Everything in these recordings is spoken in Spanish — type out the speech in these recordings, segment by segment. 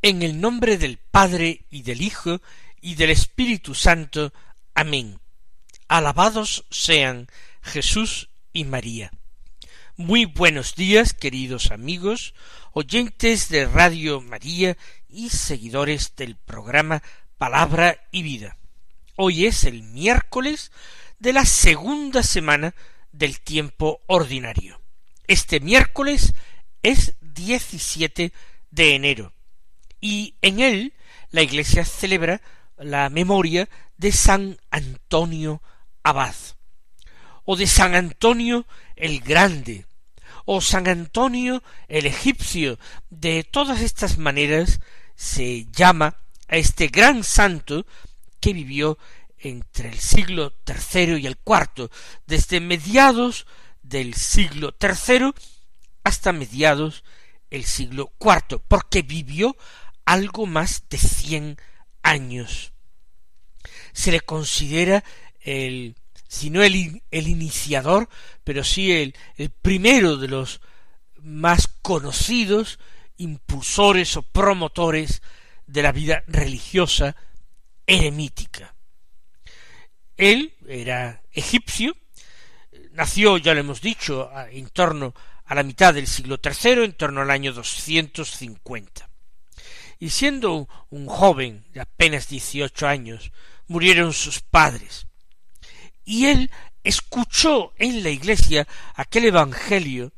En el nombre del Padre y del Hijo y del Espíritu Santo. Amén. Alabados sean Jesús y María. Muy buenos días, queridos amigos, oyentes de Radio María y seguidores del programa Palabra y Vida. Hoy es el miércoles de la segunda semana del tiempo ordinario. Este miércoles es 17 de enero y en él la Iglesia celebra la memoria de San Antonio Abad, o de San Antonio el Grande, o San Antonio el Egipcio. De todas estas maneras se llama a este gran santo que vivió entre el siglo tercero y el cuarto, desde mediados del siglo tercero hasta mediados el siglo cuarto, porque vivió algo más de cien años. Se le considera el, si no el, el iniciador, pero sí el, el primero de los más conocidos impulsores o promotores de la vida religiosa eremítica. Él era egipcio, nació, ya lo hemos dicho, en torno a la mitad del siglo tercero, en torno al año doscientos cincuenta y siendo un joven de apenas dieciocho años, murieron sus padres. Y él escuchó en la iglesia aquel evangelio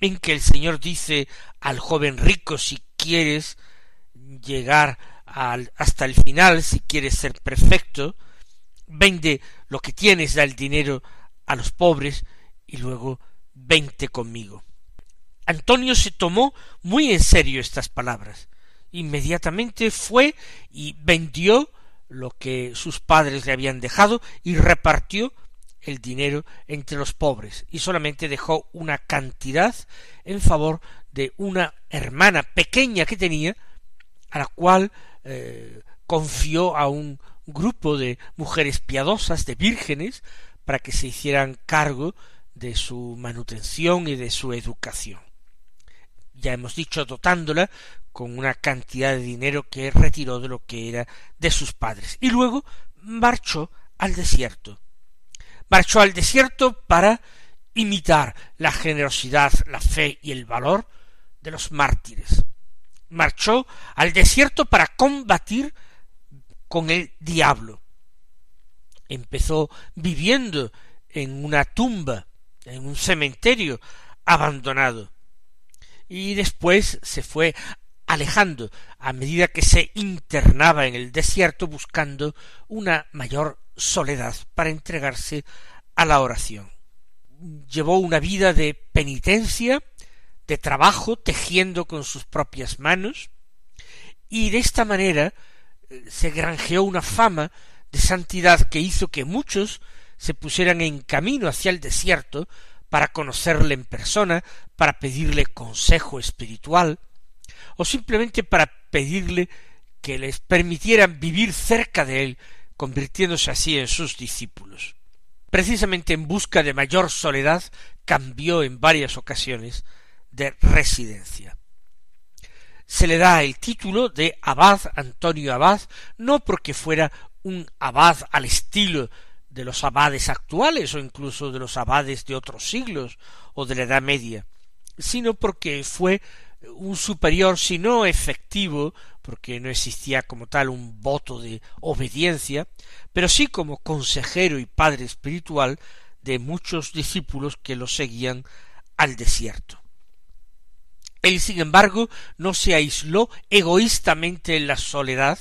en que el Señor dice al joven rico si quieres llegar hasta el final, si quieres ser perfecto, vende lo que tienes, da el dinero a los pobres y luego vente conmigo. Antonio se tomó muy en serio estas palabras inmediatamente fue y vendió lo que sus padres le habían dejado y repartió el dinero entre los pobres y solamente dejó una cantidad en favor de una hermana pequeña que tenía a la cual eh, confió a un grupo de mujeres piadosas, de vírgenes, para que se hicieran cargo de su manutención y de su educación. Ya hemos dicho dotándola con una cantidad de dinero que retiró de lo que era de sus padres. Y luego marchó al desierto. Marchó al desierto para imitar la generosidad, la fe y el valor de los mártires. Marchó al desierto para combatir con el diablo. Empezó viviendo en una tumba, en un cementerio abandonado. Y después se fue alejando a medida que se internaba en el desierto buscando una mayor soledad para entregarse a la oración. Llevó una vida de penitencia, de trabajo, tejiendo con sus propias manos, y de esta manera eh, se granjeó una fama de santidad que hizo que muchos se pusieran en camino hacia el desierto para conocerle en persona, para pedirle consejo espiritual, o simplemente para pedirle que les permitieran vivir cerca de él, convirtiéndose así en sus discípulos. Precisamente en busca de mayor soledad, cambió en varias ocasiones de residencia. Se le da el título de abad Antonio Abad, no porque fuera un abad al estilo de los abades actuales o incluso de los abades de otros siglos o de la Edad Media, sino porque fue un superior, si no efectivo, porque no existía como tal un voto de obediencia, pero sí como consejero y padre espiritual de muchos discípulos que lo seguían al desierto. Él, sin embargo, no se aisló egoístamente en la soledad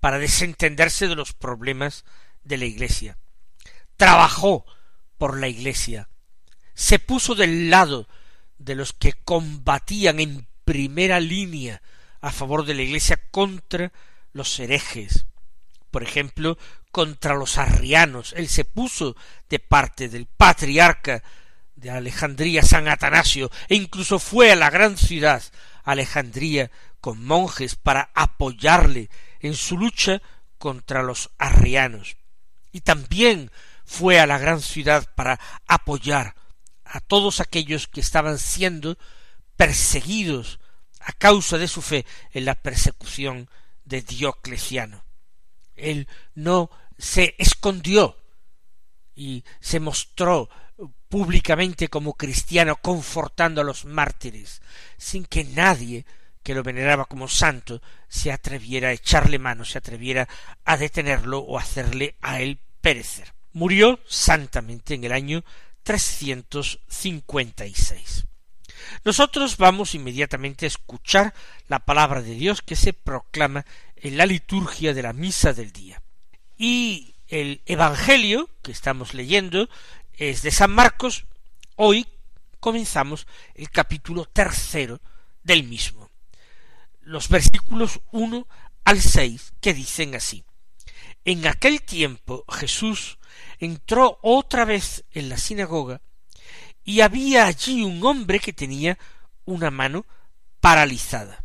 para desentenderse de los problemas de la Iglesia. Trabajó por la Iglesia, se puso del lado de los que combatían en primera línea a favor de la Iglesia contra los herejes, por ejemplo, contra los arrianos. Él se puso de parte del patriarca de Alejandría, San Atanasio, e incluso fue a la gran ciudad, Alejandría, con monjes para apoyarle en su lucha contra los arrianos. Y también fue a la gran ciudad para apoyar a todos aquellos que estaban siendo perseguidos a causa de su fe en la persecución de Diocleciano. Él no se escondió y se mostró públicamente como cristiano confortando a los mártires, sin que nadie que lo veneraba como santo se atreviera a echarle mano, se atreviera a detenerlo o hacerle a él perecer. Murió santamente en el año 356. Nosotros vamos inmediatamente a escuchar la palabra de Dios que se proclama en la liturgia de la misa del día. Y el Evangelio que estamos leyendo es de San Marcos. Hoy comenzamos el capítulo tercero del mismo. Los versículos uno al seis que dicen así. En aquel tiempo Jesús entró otra vez en la sinagoga y había allí un hombre que tenía una mano paralizada.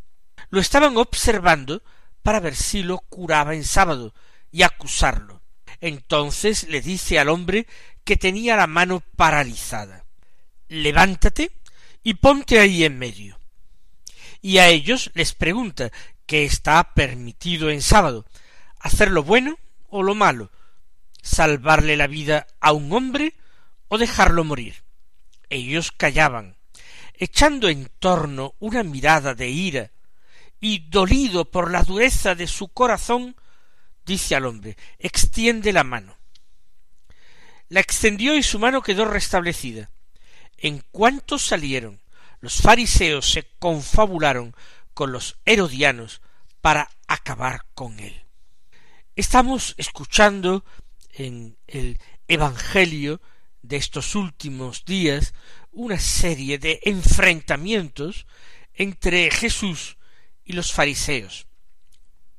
Lo estaban observando para ver si lo curaba en sábado y acusarlo. Entonces le dice al hombre que tenía la mano paralizada Levántate y ponte ahí en medio. Y a ellos les pregunta qué está permitido en sábado, hacer lo bueno o lo malo, salvarle la vida a un hombre o dejarlo morir. Ellos callaban, echando en torno una mirada de ira, y dolido por la dureza de su corazón, dice al hombre extiende la mano. La extendió y su mano quedó restablecida. En cuanto salieron, los fariseos se confabularon con los herodianos para acabar con él. Estamos escuchando en el Evangelio de estos últimos días una serie de enfrentamientos entre Jesús y los fariseos.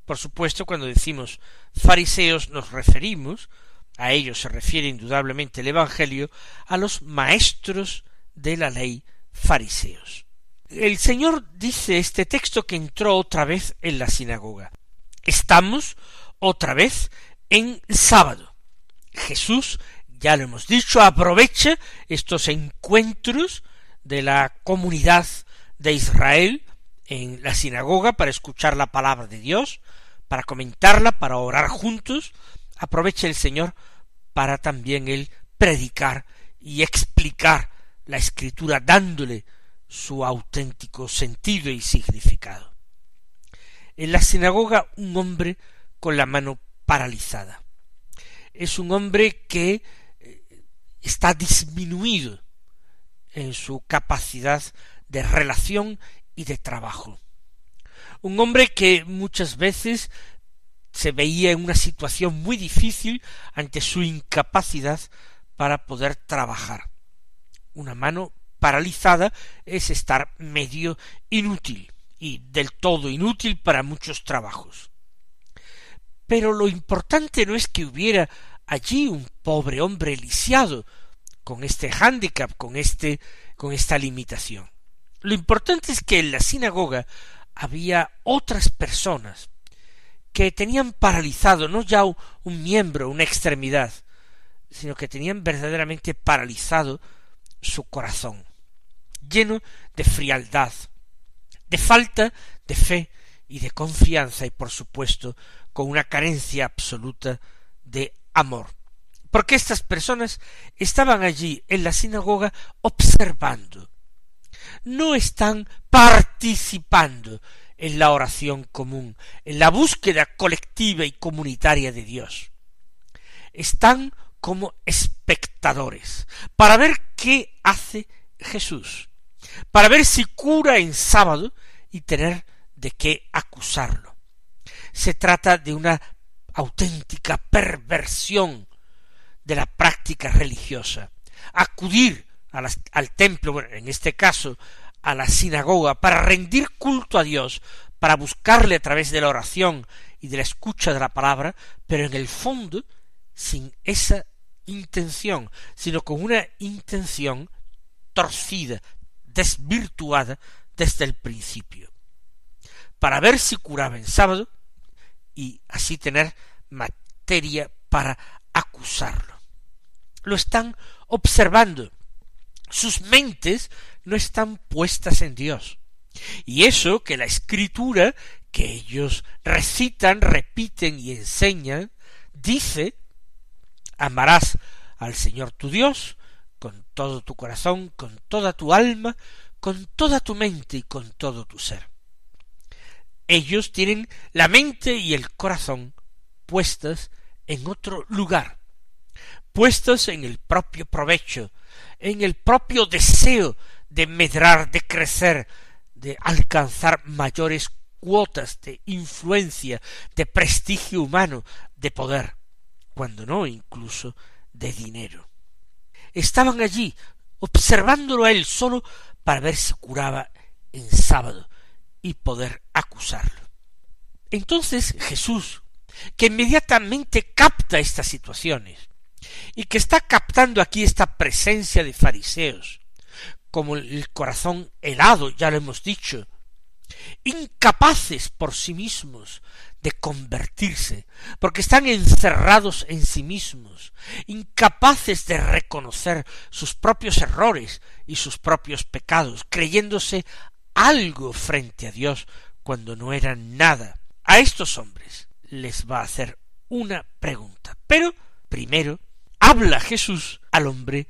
Por supuesto, cuando decimos fariseos nos referimos, a ellos se refiere indudablemente el Evangelio, a los maestros de la ley fariseos. El Señor dice este texto que entró otra vez en la sinagoga. Estamos otra vez en sábado. Jesús, ya lo hemos dicho, aprovecha estos encuentros de la comunidad de Israel en la sinagoga para escuchar la palabra de Dios, para comentarla, para orar juntos, aprovecha el Señor para también él predicar y explicar la escritura dándole su auténtico sentido y significado. En la sinagoga un hombre con la mano paralizada. Es un hombre que eh, está disminuido en su capacidad de relación y de trabajo. Un hombre que muchas veces se veía en una situación muy difícil ante su incapacidad para poder trabajar. Una mano paralizada es estar medio inútil y del todo inútil para muchos trabajos. Pero lo importante no es que hubiera allí un pobre hombre lisiado con este hándicap, con este con esta limitación. Lo importante es que en la sinagoga había otras personas que tenían paralizado no ya un miembro, una extremidad, sino que tenían verdaderamente paralizado su corazón, lleno de frialdad, de falta de fe y de confianza y por supuesto con una carencia absoluta de amor. Porque estas personas estaban allí en la sinagoga observando. No están participando en la oración común, en la búsqueda colectiva y comunitaria de Dios. Están como espectadores, para ver qué hace Jesús, para ver si cura en sábado y tener de qué acusarlo se trata de una auténtica perversión de la práctica religiosa, acudir al templo, en este caso a la sinagoga, para rendir culto a Dios, para buscarle a través de la oración y de la escucha de la palabra, pero en el fondo sin esa intención, sino con una intención torcida, desvirtuada desde el principio, para ver si curaba en sábado y así tener materia para acusarlo. Lo están observando. Sus mentes no están puestas en Dios. Y eso que la escritura que ellos recitan, repiten y enseñan, dice amarás al Señor tu Dios con todo tu corazón, con toda tu alma, con toda tu mente y con todo tu ser. Ellos tienen la mente y el corazón puestas en otro lugar, puestos en el propio provecho, en el propio deseo de medrar, de crecer, de alcanzar mayores cuotas de influencia, de prestigio humano, de poder, cuando no incluso de dinero. Estaban allí observándolo a él solo para ver si curaba en sábado y poder acusarlo. Entonces Jesús, que inmediatamente capta estas situaciones y que está captando aquí esta presencia de fariseos, como el corazón helado, ya lo hemos dicho, incapaces por sí mismos de convertirse, porque están encerrados en sí mismos, incapaces de reconocer sus propios errores y sus propios pecados, creyéndose algo frente a Dios cuando no eran nada. A estos hombres les va a hacer una pregunta. Pero primero habla Jesús al hombre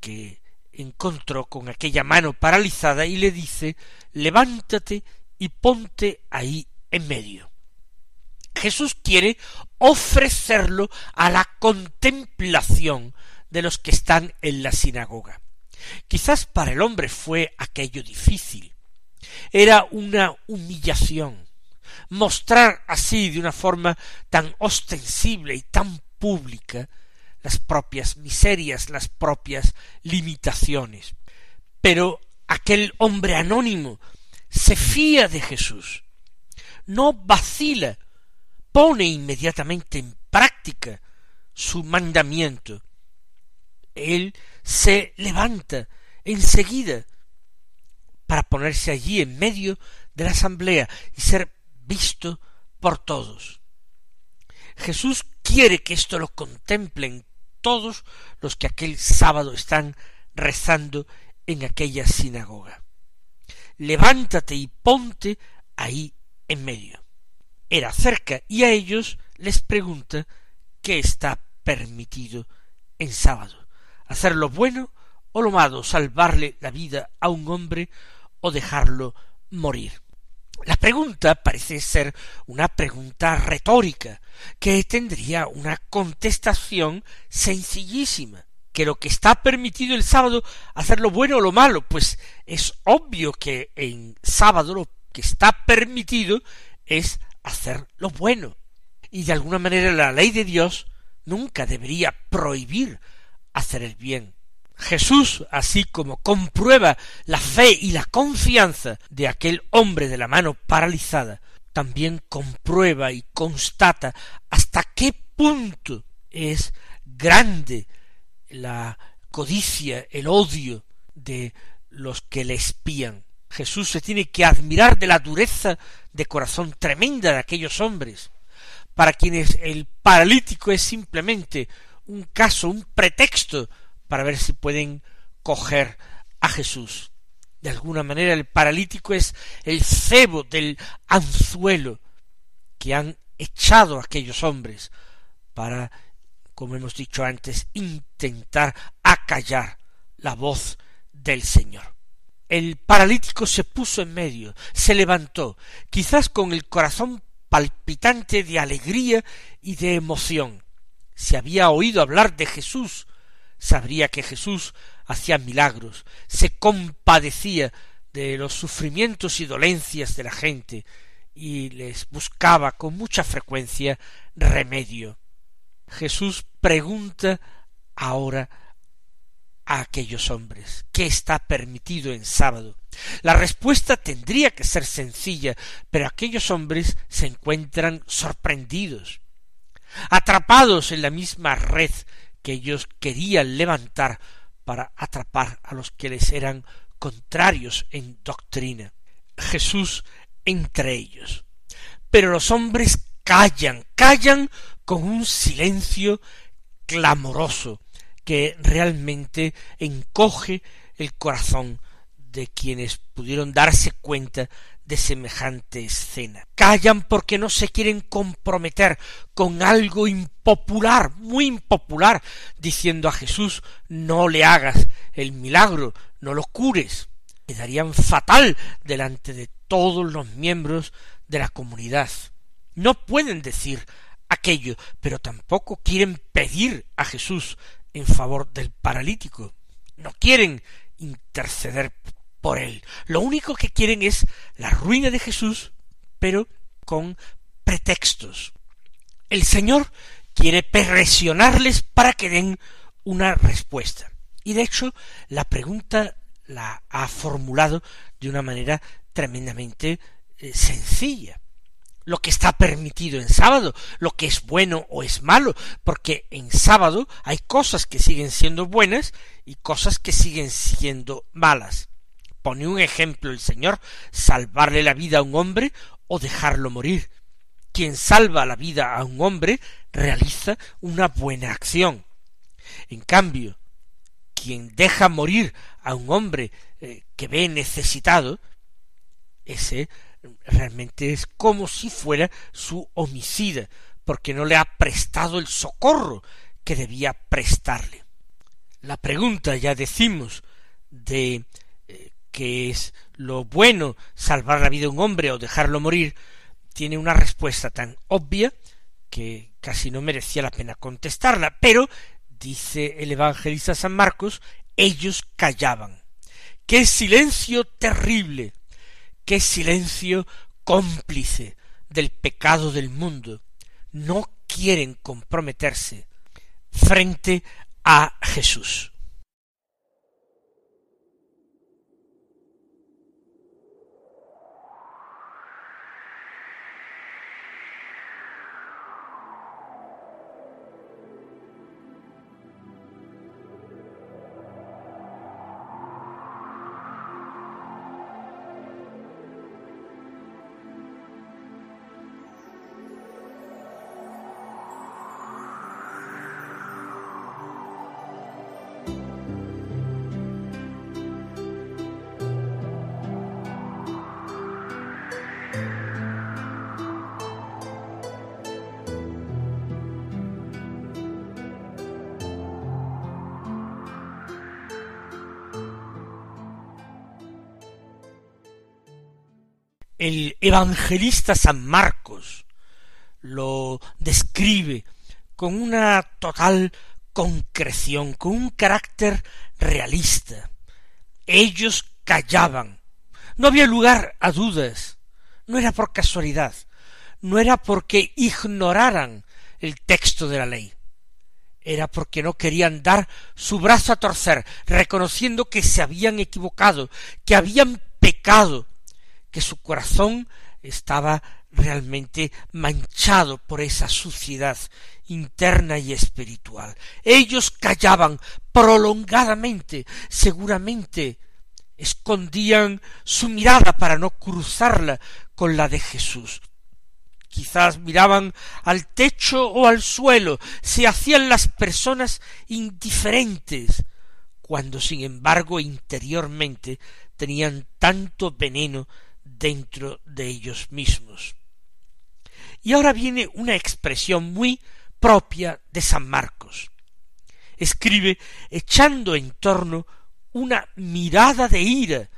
que encontró con aquella mano paralizada y le dice levántate y ponte ahí en medio. Jesús quiere ofrecerlo a la contemplación de los que están en la sinagoga. Quizás para el hombre fue aquello difícil. Era una humillación. Mostrar así de una forma tan ostensible y tan pública las propias miserias, las propias limitaciones. Pero aquel hombre anónimo se fía de Jesús, no vacila, pone inmediatamente en práctica su mandamiento. Él se levanta enseguida para ponerse allí en medio de la asamblea y ser visto por todos. Jesús quiere que esto lo contemplen todos los que aquel sábado están rezando en aquella sinagoga levántate y ponte ahí en medio. Era cerca y a ellos les pregunta qué está permitido en sábado, hacer lo bueno o lo malo, salvarle la vida a un hombre o dejarlo morir. La pregunta parece ser una pregunta retórica, que tendría una contestación sencillísima que lo que está permitido el sábado, hacer lo bueno o lo malo, pues es obvio que en sábado lo que está permitido es hacer lo bueno. Y de alguna manera la ley de Dios nunca debería prohibir hacer el bien. Jesús, así como comprueba la fe y la confianza de aquel hombre de la mano paralizada, también comprueba y constata hasta qué punto es grande la codicia, el odio de los que le espían. Jesús se tiene que admirar de la dureza de corazón tremenda de aquellos hombres, para quienes el paralítico es simplemente un caso, un pretexto para ver si pueden coger a Jesús. De alguna manera el paralítico es el cebo del anzuelo que han echado aquellos hombres para como hemos dicho antes, intentar acallar la voz del Señor. El paralítico se puso en medio, se levantó, quizás con el corazón palpitante de alegría y de emoción. Si había oído hablar de Jesús, sabría que Jesús hacía milagros, se compadecía de los sufrimientos y dolencias de la gente, y les buscaba con mucha frecuencia remedio. Jesús pregunta ahora a aquellos hombres? ¿Qué está permitido en sábado? La respuesta tendría que ser sencilla, pero aquellos hombres se encuentran sorprendidos, atrapados en la misma red que ellos querían levantar para atrapar a los que les eran contrarios en doctrina. Jesús entre ellos. Pero los hombres callan, callan con un silencio clamoroso que realmente encoge el corazón de quienes pudieron darse cuenta de semejante escena. Callan porque no se quieren comprometer con algo impopular, muy impopular, diciendo a Jesús no le hagas el milagro, no lo cures. Quedarían fatal delante de todos los miembros de la comunidad. No pueden decir aquello, pero tampoco quieren pedir a Jesús en favor del paralítico. No quieren interceder por él. Lo único que quieren es la ruina de Jesús, pero con pretextos. El Señor quiere presionarles para que den una respuesta. Y de hecho, la pregunta la ha formulado de una manera tremendamente eh, sencilla lo que está permitido en sábado, lo que es bueno o es malo, porque en sábado hay cosas que siguen siendo buenas y cosas que siguen siendo malas. Pone un ejemplo el Señor, salvarle la vida a un hombre o dejarlo morir. Quien salva la vida a un hombre realiza una buena acción. En cambio, quien deja morir a un hombre eh, que ve necesitado, ese realmente es como si fuera su homicida, porque no le ha prestado el socorro que debía prestarle. La pregunta, ya decimos, de que es lo bueno salvar la vida de un hombre o dejarlo morir, tiene una respuesta tan obvia que casi no merecía la pena contestarla, pero dice el evangelista San Marcos, ellos callaban. ¡Qué silencio terrible! ¡Qué silencio cómplice del pecado del mundo! No quieren comprometerse frente a Jesús. El evangelista San Marcos lo describe con una total concreción, con un carácter realista. Ellos callaban. No había lugar a dudas. No era por casualidad. No era porque ignoraran el texto de la ley. Era porque no querían dar su brazo a torcer, reconociendo que se habían equivocado, que habían pecado, que su corazón estaba realmente manchado por esa suciedad interna y espiritual. Ellos callaban prolongadamente, seguramente escondían su mirada para no cruzarla con la de Jesús. Quizás miraban al techo o al suelo, se hacían las personas indiferentes, cuando sin embargo interiormente tenían tanto veneno dentro de ellos mismos. Y ahora viene una expresión muy propia de San Marcos. Escribe echando en torno una mirada de ira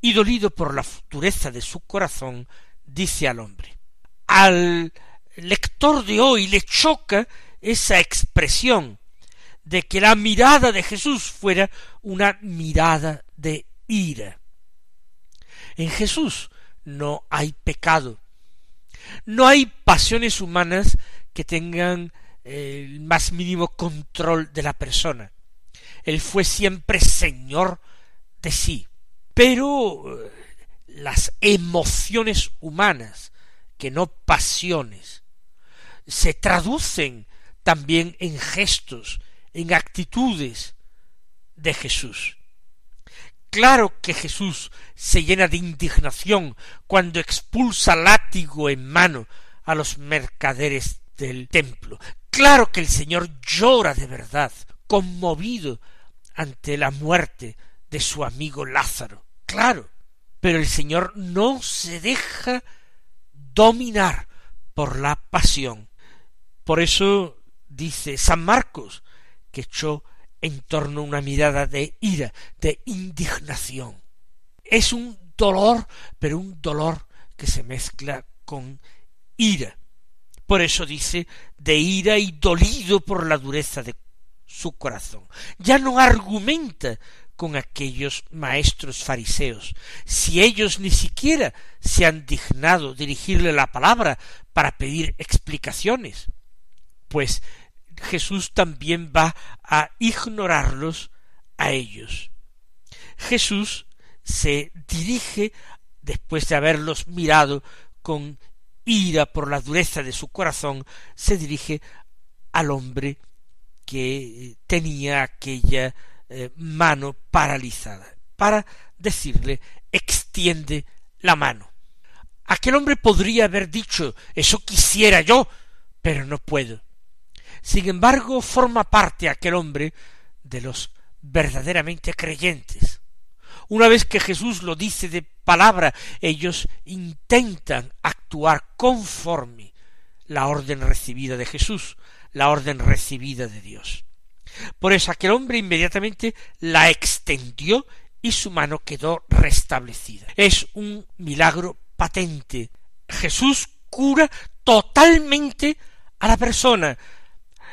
y dolido por la futureza de su corazón, dice al hombre. Al lector de hoy le choca esa expresión de que la mirada de Jesús fuera una mirada de ira. En Jesús no hay pecado. No hay pasiones humanas que tengan el más mínimo control de la persona. él fue siempre señor de sí. Pero eh, las emociones humanas, que no pasiones, se traducen también en gestos, en actitudes de Jesús. Claro que Jesús se llena de indignación cuando expulsa látigo en mano a los mercaderes del templo. Claro que el Señor llora de verdad, conmovido ante la muerte de su amigo Lázaro. Claro, pero el Señor no se deja dominar por la pasión. Por eso dice San Marcos que echó en torno una mirada de ira, de indignación. Es un dolor, pero un dolor que se mezcla con ira. Por eso dice de ira y dolido por la dureza de su corazón. Ya no argumenta con aquellos maestros fariseos, si ellos ni siquiera se han dignado dirigirle la palabra para pedir explicaciones, pues Jesús también va a ignorarlos a ellos. Jesús se dirige, después de haberlos mirado con ira por la dureza de su corazón, se dirige al hombre que tenía aquella eh, mano paralizada, para decirle extiende la mano. Aquel hombre podría haber dicho eso quisiera yo, pero no puedo. Sin embargo, forma parte aquel hombre de los verdaderamente creyentes. Una vez que Jesús lo dice de palabra, ellos intentan actuar conforme la orden recibida de Jesús, la orden recibida de Dios. Por eso aquel hombre inmediatamente la extendió y su mano quedó restablecida. Es un milagro patente. Jesús cura totalmente a la persona,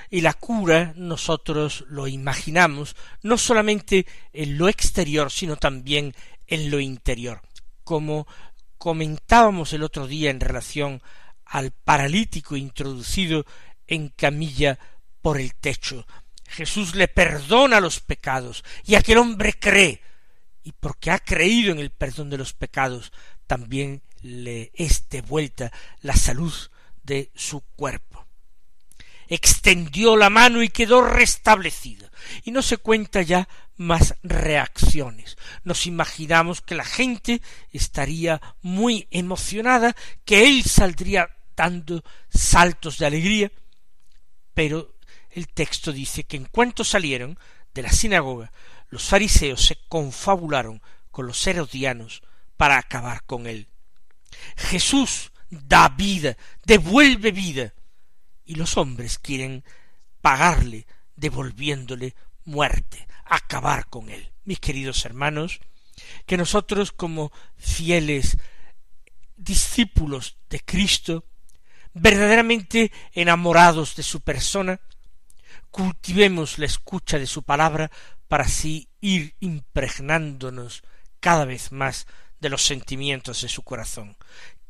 y la cura nosotros lo imaginamos no solamente en lo exterior, sino también en lo interior. Como comentábamos el otro día en relación al paralítico introducido en camilla por el techo. Jesús le perdona los pecados y aquel hombre cree y porque ha creído en el perdón de los pecados también le es devuelta la salud de su cuerpo extendió la mano y quedó restablecida. Y no se cuenta ya más reacciones. Nos imaginamos que la gente estaría muy emocionada, que él saldría dando saltos de alegría, pero el texto dice que en cuanto salieron de la sinagoga, los fariseos se confabularon con los herodianos para acabar con él. Jesús da vida, devuelve vida, y los hombres quieren pagarle devolviéndole muerte, acabar con él. Mis queridos hermanos, que nosotros como fieles discípulos de Cristo, verdaderamente enamorados de su persona, cultivemos la escucha de su palabra para así ir impregnándonos cada vez más de los sentimientos de su corazón.